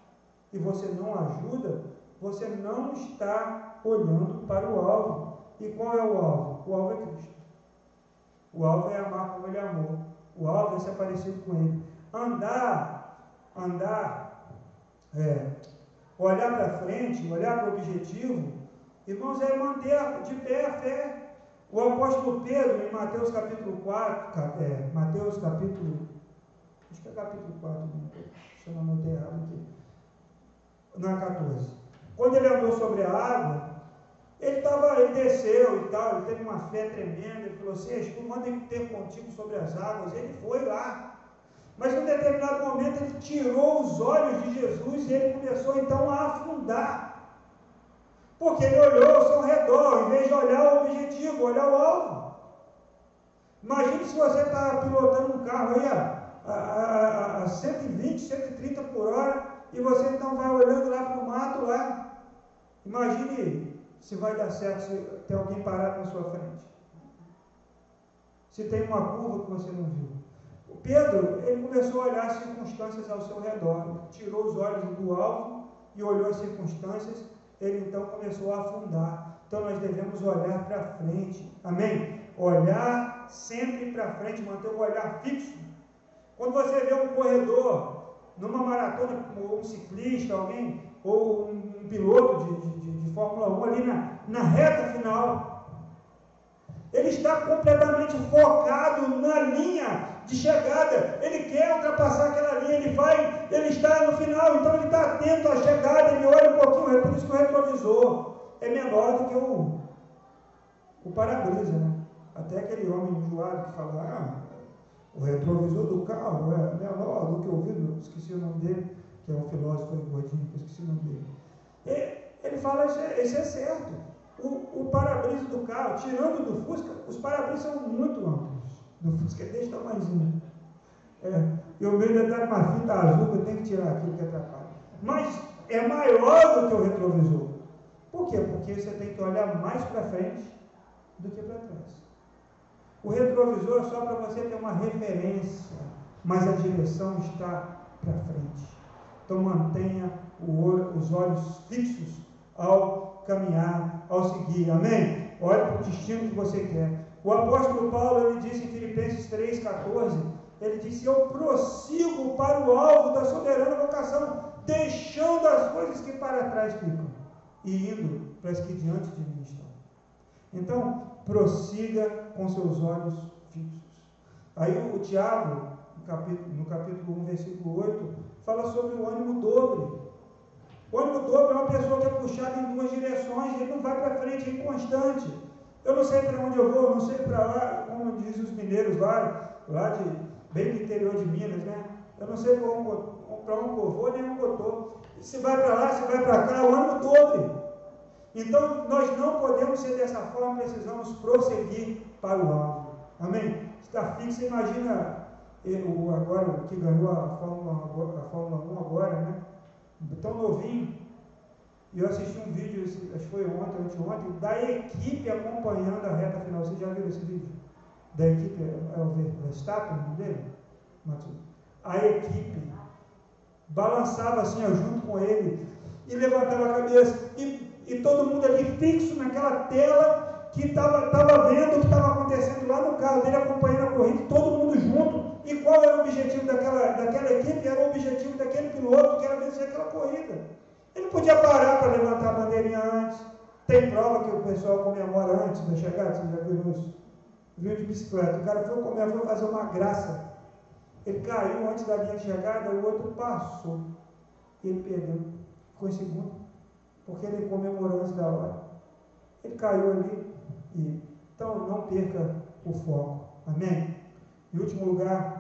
e você não ajuda, você não está olhando para o alvo. E qual é o alvo? O alvo é Cristo. O alvo é amar como ele amou. O alvo é ser parecido com ele. Andar, andar, é, olhar para frente, olhar para o objetivo, irmãos, é manter de pé a fé. O apóstolo Pedro, em Mateus capítulo 4, é, Mateus capítulo, acho que é capítulo 4, se eu não errado aqui, na 14. Quando ele andou sobre a água, ele, tava, ele desceu e tal, ele teve uma fé tremenda, ele falou assim, tu manda ter contigo sobre as águas, ele foi lá. Mas em um determinado momento ele tirou os olhos de Jesus e ele começou então a afundar. Porque ele olhou ao seu redor, em vez de olhar o objetivo, olhar o alvo. Imagine se você está pilotando um carro aí a, a, a 120, 130 por hora, e você então vai olhando lá para o mato lá. Imagine se vai dar certo se tem alguém parado na sua frente. Se tem uma curva que você não viu. O Pedro, ele começou a olhar as circunstâncias ao seu redor, tirou os olhos do alvo e olhou as circunstâncias ele então começou a afundar. Então nós devemos olhar para frente, amém? Olhar sempre para frente, manter o olhar fixo. Quando você vê um corredor numa maratona, ou um ciclista, alguém, ou um, piloto de, de, de, Fórmula 1 ali na, na reta final, ele está completamente focado na linha de chegada. Ele quer ultrapassar aquela linha, ele vai, ele está no final, então ele está atento à chegada, ele olha um pouquinho, é por isso que o retrovisor é menor do que o, o para-brisa, né? Até aquele homem enjoado que fala, ah, o retrovisor do carro é menor do que o vidro, esqueci o nome dele, que é um filósofo gordinho, esqueci o nome dele. E, ele fala, isso é, isso é certo. O, o para-brisa do carro, tirando do Fusca, os para-brisas são muito amplos do Fusca é desse tamanhozinho. É, e o meu ainda com uma fita azul que eu tenho que tirar aquilo que atrapalha. Mas é maior do que o retrovisor. Por quê? Porque você tem que olhar mais para frente do que para trás. O retrovisor é só para você ter uma referência, mas a direção está para frente. Então mantenha olho, os olhos fixos ao caminhar, ao seguir. Amém? Olhe para o destino que você quer. O apóstolo Paulo ele diz em Filipenses 3,14: Ele disse: Eu prossigo para o alvo da soberana vocação, deixando as coisas que para trás ficam e indo para as que diante de mim estão. Então, prossiga com seus olhos fixos. Aí o Tiago, no capítulo, no capítulo 1, versículo 8, fala sobre o ânimo dobre. O ânimo dobre é uma pessoa que é puxada em duas direções, ele não vai para frente, é inconstante. Eu não sei para onde eu vou, não sei para lá, como dizem os mineiros lá, lá de, bem do interior de Minas, né? Eu não sei para onde, eu vou, nem onde eu estou. Se vai para lá, se vai para cá, o ânimo dobre. Então, nós não podemos ser dessa forma, precisamos prosseguir para o alvo. Amém? Está fixo, imagina o, agora, o que ganhou a Fórmula, a Fórmula 1 agora, né? Tão novinho. E eu assisti um vídeo, acho que foi ontem, anteontem, da equipe acompanhando a reta final. Você já viu esse vídeo? Da equipe, é o Verstappen, o dele? A equipe balançava assim, junto com ele, e levantava a cabeça, e e todo mundo ali fixo naquela tela que estava vendo o que estava acontecendo lá no carro dele, acompanhando a corrida, todo mundo junto. E qual era o objetivo daquela, daquela equipe? Era o objetivo daquele piloto que era vencer aquela corrida. Ele podia parar para levantar a bandeirinha antes. Tem prova que o pessoal comemora antes da chegada, você já viu isso? Viu de bicicleta. O cara foi comer, foi fazer uma graça. Ele caiu antes da linha de chegada, o outro passou. Ele perdeu. Ficou em segundo porque ele comemorou antes da hora. Ele caiu ali e. Então não perca o foco. Amém? Em último lugar,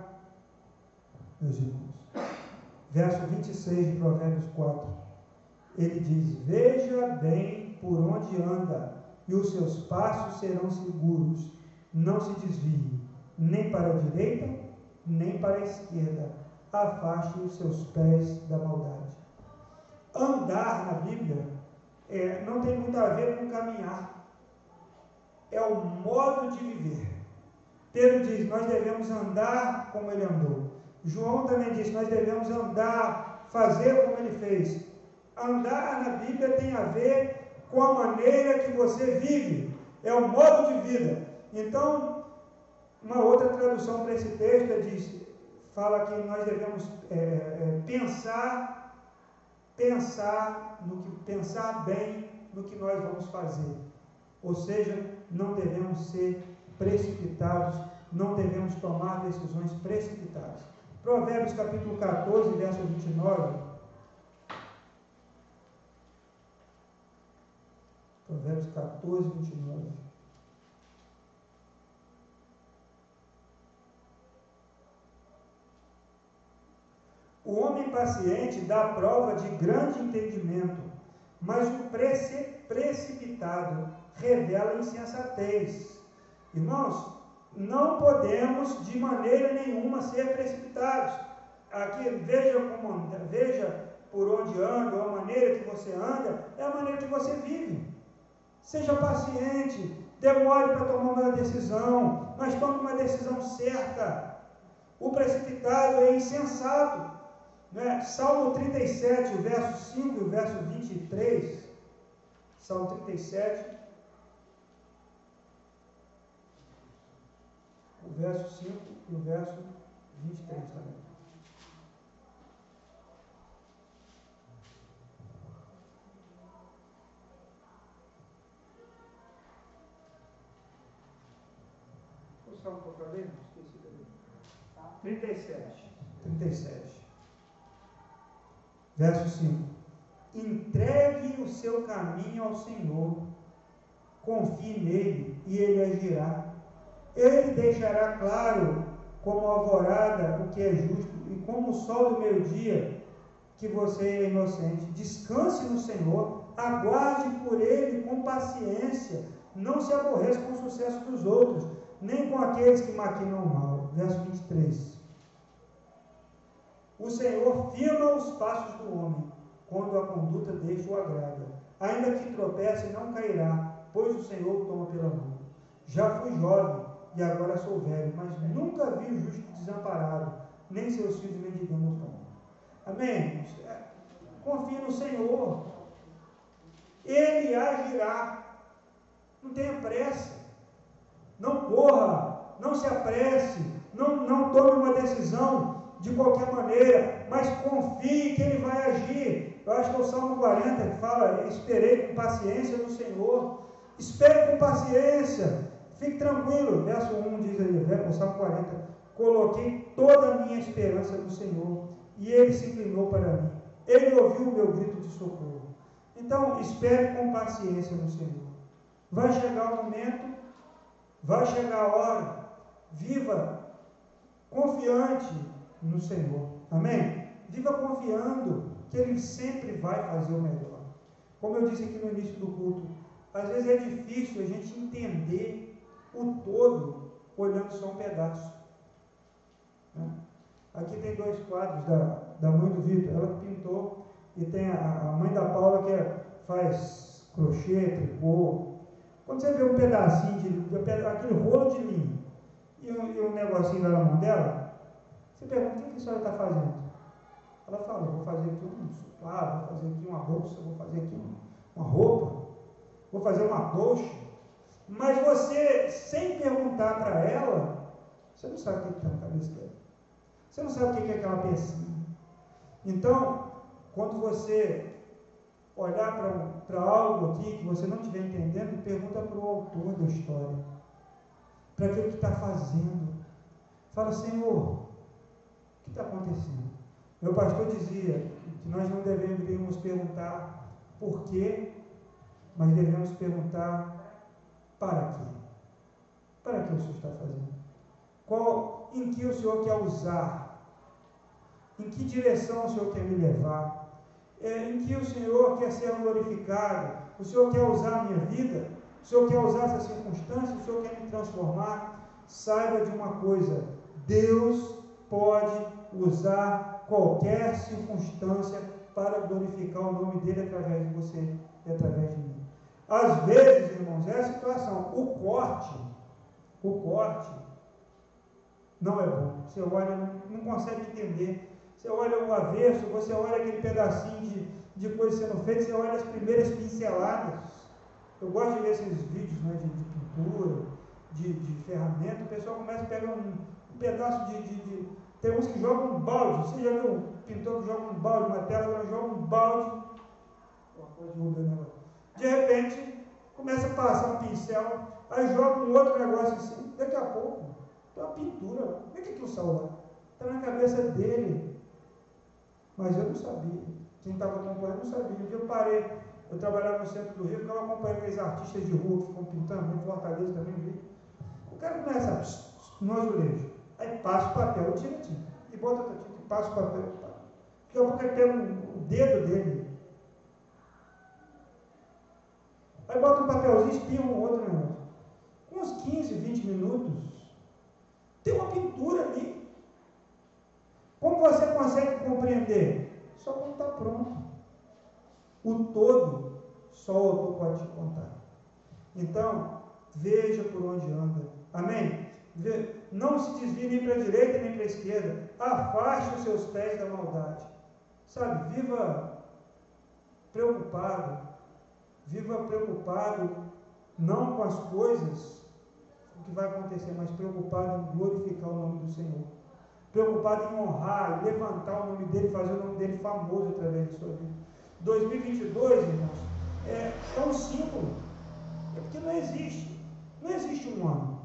meus irmãos, verso 26 de Provérbios 4. Ele diz: Veja bem por onde anda, e os seus passos serão seguros. Não se desvie, nem para a direita, nem para a esquerda. Afaste os seus pés da maldade. Andar na Bíblia é, não tem muito a ver com caminhar, é o modo de viver. Pedro diz: nós devemos andar como ele andou. João também diz: nós devemos andar, fazer como ele fez. Andar na Bíblia tem a ver com a maneira que você vive, é o modo de vida. Então, uma outra tradução para esse texto diz, fala que nós devemos é, é, pensar pensar no que pensar bem no que nós vamos fazer. Ou seja, não devemos ser precipitados, não devemos tomar decisões precipitadas. Provérbios capítulo 14, verso 29. Provérbios 14, 29. O homem paciente dá prova de grande entendimento, mas o precipitado revela insensatez. Irmãos, não podemos de maneira nenhuma ser precipitados. Aqui veja como veja por onde anda, a maneira que você anda, é a maneira que você vive. Seja paciente, demore para tomar uma decisão, mas tome uma decisão certa. O precipitado é insensato. Né? Salmo 37, o verso 5 e o verso 23. Salmo 37, o verso 5 e o verso 23 também. O salmo para ler? Esqueci ler. 37. 37. Verso 5: Entregue o seu caminho ao Senhor, confie nele e ele agirá. Ele deixará claro como alvorada o que é justo e como o sol do meio-dia que você é inocente. Descanse no Senhor, aguarde por ele com paciência, não se aborreça com o sucesso dos outros, nem com aqueles que maquinam o mal. Verso 23. O Senhor firma os passos do homem, quando a conduta dele o agrada. Ainda que tropece, não cairá, pois o Senhor o toma pela mão. Já fui jovem e agora sou velho, mas nunca vi o justo desamparado, nem seus filhos mendigando o pão. Amém? É, confie no Senhor. Ele agirá. Não tenha pressa. Não corra. Não se apresse não, não tome uma decisão de qualquer maneira, mas confie que Ele vai agir. Eu acho que é o Salmo 40 que fala: Esperei com paciência no Senhor. Espere com paciência, fique tranquilo. Verso 1 diz aí, Salmo 40: Coloquei toda a minha esperança no Senhor, e Ele se inclinou para mim. Ele ouviu o meu grito de socorro. Então, espere com paciência no Senhor. Vai chegar o momento, vai chegar a hora. Viva confiante no Senhor. Amém? Viva confiando que Ele sempre vai fazer o melhor. Como eu disse aqui no início do culto, às vezes é difícil a gente entender o todo olhando só um pedaço. Né? Aqui tem dois quadros da, da mãe do Vitor, ela pintou, e tem a, a mãe da Paula que é, faz crochê, tricô. Quando você vê um pedacinho de, de aquele rolo de linho e um, e um negocinho lá na mão dela, você pergunta, o que, que a senhora está fazendo? Ela fala, vou fazer aqui um suplá, vou fazer aqui uma bolsa, vou fazer aqui uma roupa, vou fazer uma coxa. Mas você, sem perguntar para ela, você não sabe o que está na cabeça dela. Você não sabe o que é aquela pecinha. Então, quando você olhar para algo aqui que você não estiver entendendo, pergunta para o autor da história, para aquele que está fazendo. Fala, Senhor, o que está acontecendo? Meu pastor dizia que nós não deveríamos perguntar por quê, mas devemos perguntar para quê. Para que o Senhor está fazendo? Qual, em que o Senhor quer usar? Em que direção o Senhor quer me levar? É, em que o Senhor quer ser glorificado? O Senhor quer usar a minha vida? O Senhor quer usar essa circunstância? O Senhor quer me transformar? Saiba de uma coisa: Deus pode usar qualquer circunstância para glorificar o nome dele através de você e através de mim. Às vezes, irmãos, é a situação. O corte, o corte não é bom. Você olha, não, consegue entender. Você olha o avesso, você olha aquele pedacinho de, de coisa sendo feita, você olha as primeiras pinceladas. Eu gosto de ver esses vídeos né, de, de pintura, de, de ferramenta. O pessoal começa a pegar um, um pedaço de, de, de, Tem uns que jogam um balde. Você já viu um pintor que joga um balde, uma tela, joga um balde. Uma coisa de negócio. De repente, começa a passar um pincel, aí joga um outro negócio assim. Daqui a pouco, tem uma pintura. Como é que aquilo saiu lá? Está na cabeça dele. Mas eu não sabia. Quem estava acompanhando não sabia. Um dia eu parei, eu trabalhava no centro do Rio, ficava acompanhando aqueles artistas de rua que ficam pintando, em Fortaleza também vi. O cara começa a, no azulejo. Aí passa o papel, tira a tinta. E bota outra tinta, e passa o papel. Daqui a pouco ele pega o dedo dele. Aí bota um papelzinho, espirra um outro negócio. Com uns 15, 20 minutos, tem uma pintura ali. Como você consegue compreender? Só quando está pronto. O todo, só o autor pode te contar. Então, veja por onde anda. Amém? Não se desvie nem para a direita nem para a esquerda. Afaste os seus pés da maldade. Sabe, viva preocupado. Viva preocupado não com as coisas o que vai acontecer, mas preocupado em glorificar o nome do Senhor. Preocupado em honrar, levantar o nome dele, fazer o nome dele famoso através de sua vida. 2022, irmãos, é, é um símbolo. É porque não existe. Não existe um ano.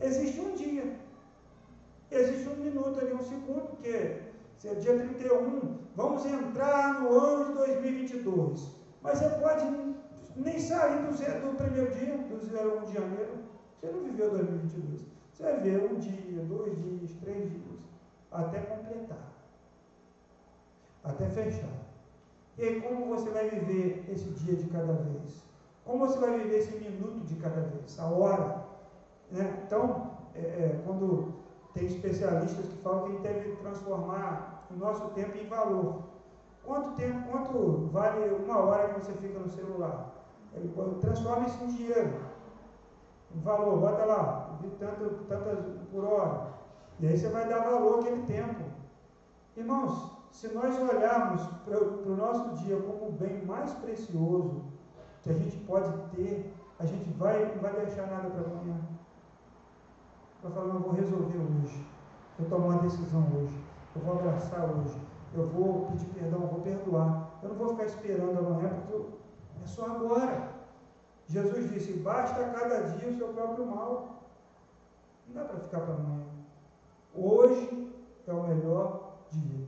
Existe um dia. Existe um minuto ali, um segundo, porque se é dia 31, vamos entrar no ano de 2022. Mas você pode nem sair do, do primeiro dia, do 01 de janeiro, você não viveu 2022. Você vai ver um dia, dois dias, três dias, até completar, até fechar. E aí, como você vai viver esse dia de cada vez? Como você vai viver esse minuto de cada vez? A hora? Né? Então, é, é, quando tem especialistas que falam que a gente deve transformar o nosso tempo em valor. Quanto tempo, quanto vale uma hora que você fica no celular? Ele transforma isso em dinheiro um valor, bota lá, tanto, tantas por hora. E aí você vai dar valor àquele tempo. Irmãos, se nós olharmos para o nosso dia como o bem mais precioso que a gente pode ter, a gente vai, não vai deixar nada para amanhã. Vai falar, não, eu vou resolver hoje. Vou tomar uma decisão hoje. Eu vou abraçar hoje. Eu vou pedir perdão, eu vou perdoar. Eu não vou ficar esperando amanhã, porque eu, é só agora. Jesus disse: basta cada dia o seu próprio mal. Não dá para ficar para amanhã. Hoje é o melhor dia.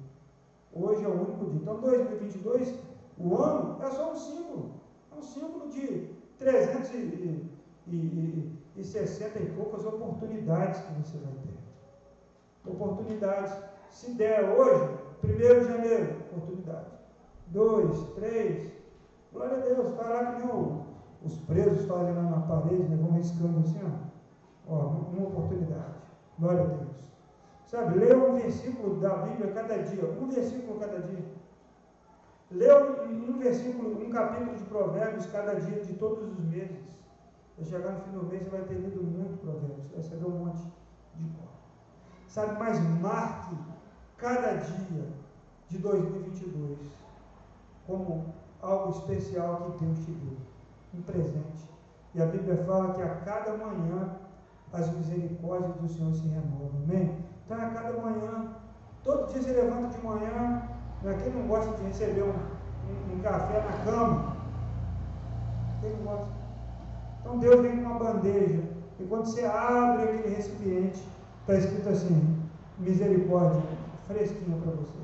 Hoje é o único dia. Então, 2022, o ano é só um símbolo. É um símbolo de 360 e, poucas oportunidades que você vai ter. Oportunidades. Se der hoje, 1 de janeiro, oportunidade. 2, 3. Glória a Deus. Está lá que os presos fazem lá na parede, né? vão riscando assim, ó. ó. Uma oportunidade. Glória a Deus. Sabe, leia um versículo da Bíblia cada dia, um versículo cada dia. Leia um, um versículo, um capítulo de Provérbios cada dia de todos os meses. Vai chegar no fim do mês, você vai ter lido muito Provérbios, vai saber um monte de cor. Sabe, mas marque cada dia de 2022 como algo especial que Deus te deu, um presente. E a Bíblia fala que a cada manhã as misericórdias do Senhor se renovam. Amém? Então, a cada manhã, todo dia você levanta de manhã, né? quem não gosta de receber um, um, um café na cama? Quem não gosta? Então, Deus vem com uma bandeja, e quando você abre aquele recipiente, está escrito assim: misericórdia fresquinha para você.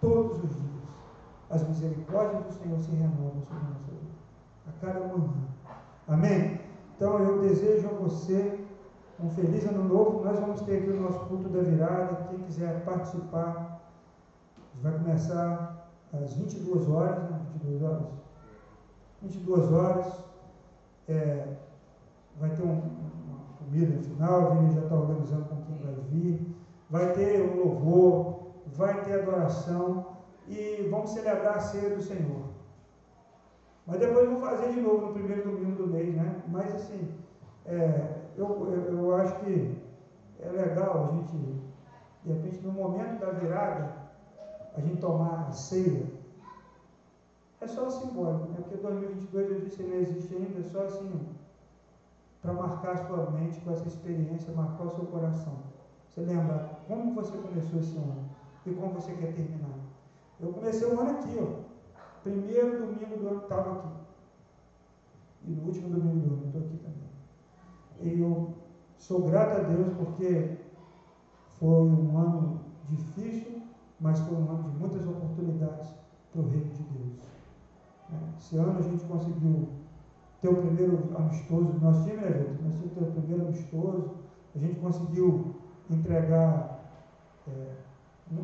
Todos os dias, as misericórdias do Senhor se renovam sobre vida, a cada manhã. Amém? Então, eu desejo a você um feliz ano novo. Nós vamos ter aqui o nosso culto da virada. Quem quiser participar, vai começar às 22 horas, né? 22 horas. 22 horas. É, vai ter um, uma comida no final, a gente já está organizando com quem vai vir. Vai ter um louvor, vai ter adoração e vamos celebrar a ceia do Senhor. Mas depois vamos fazer de novo no primeiro domingo do mês, né? Mas assim, é, eu, eu, eu acho que é legal a gente, de repente, no momento da virada, a gente tomar a ceia. É só simbólico, né? Porque 2022 eu disse não existe ainda, é só assim, para marcar a sua mente com essa experiência, marcar o seu coração. Você lembra como você começou esse ano e como você quer terminar. Eu comecei o ano aqui, ó. Primeiro domingo do ano estava aqui. E no último domingo do ano estou aqui também. E eu sou grato a Deus porque foi um ano difícil, mas foi um ano de muitas oportunidades para o reino de Deus. É, esse ano a gente conseguiu ter o primeiro amistoso do nosso time, né, Vitor? Nós tivemos o primeiro amistoso, a gente conseguiu entregar, é,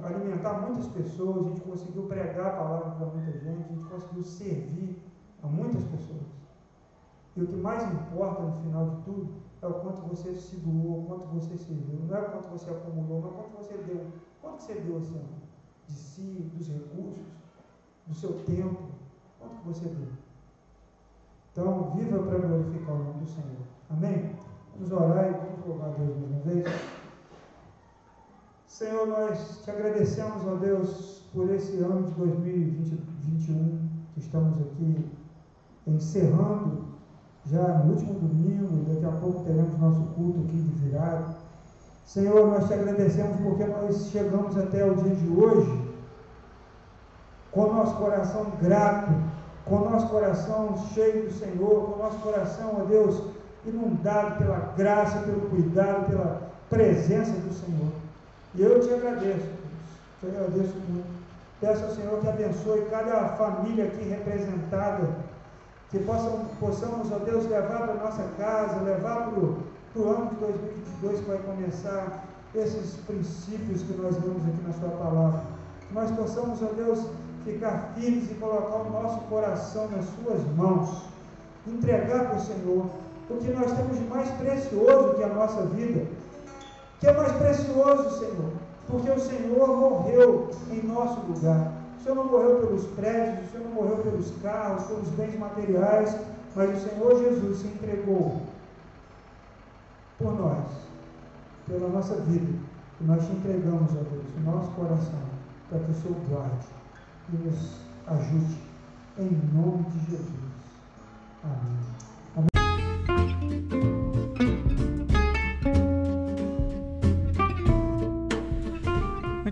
alimentar muitas pessoas, a gente conseguiu pregar a palavra para muita gente, a gente conseguiu servir a muitas pessoas. E o que mais importa no final de tudo é o quanto você se doou, o quanto você serviu. Não é o quanto você acumulou, mas o quanto você deu. Quanto você deu ano? De si, dos recursos, do seu tempo. Quanto que você deu? Então, viva para glorificar o nome do Senhor. Amém? Vamos orar e vamos louvar Deus mais uma vez. Senhor, nós te agradecemos, ó Deus, por esse ano de 2021 que estamos aqui encerrando já no último domingo, daqui a pouco teremos nosso culto aqui de virado. Senhor, nós te agradecemos porque nós chegamos até o dia de hoje com nosso coração grato, com nosso coração cheio do Senhor, com nosso coração, ó Deus, inundado pela graça, pelo cuidado, pela presença do Senhor. E eu te agradeço, te agradeço muito. Peço ao Senhor que abençoe cada família aqui representada que possam, possamos, ó Deus, levar para nossa casa, levar para o ano de 2022 que vai começar, esses princípios que nós vemos aqui na Sua palavra. Que nós possamos, ó Deus, ficar firmes e colocar o nosso coração nas Suas mãos, entregar para o Senhor, o que nós temos de mais precioso que a nossa vida. Que é mais precioso, Senhor, porque o Senhor morreu em nosso lugar. O Senhor não morreu pelos prédios, o Senhor não morreu pelos carros, pelos bens materiais, mas o Senhor Jesus se entregou por nós, pela nossa vida. E nós te entregamos, ó Deus, o nosso coração, para que o Senhor guarde e nos ajude. Em nome de Jesus. Amém.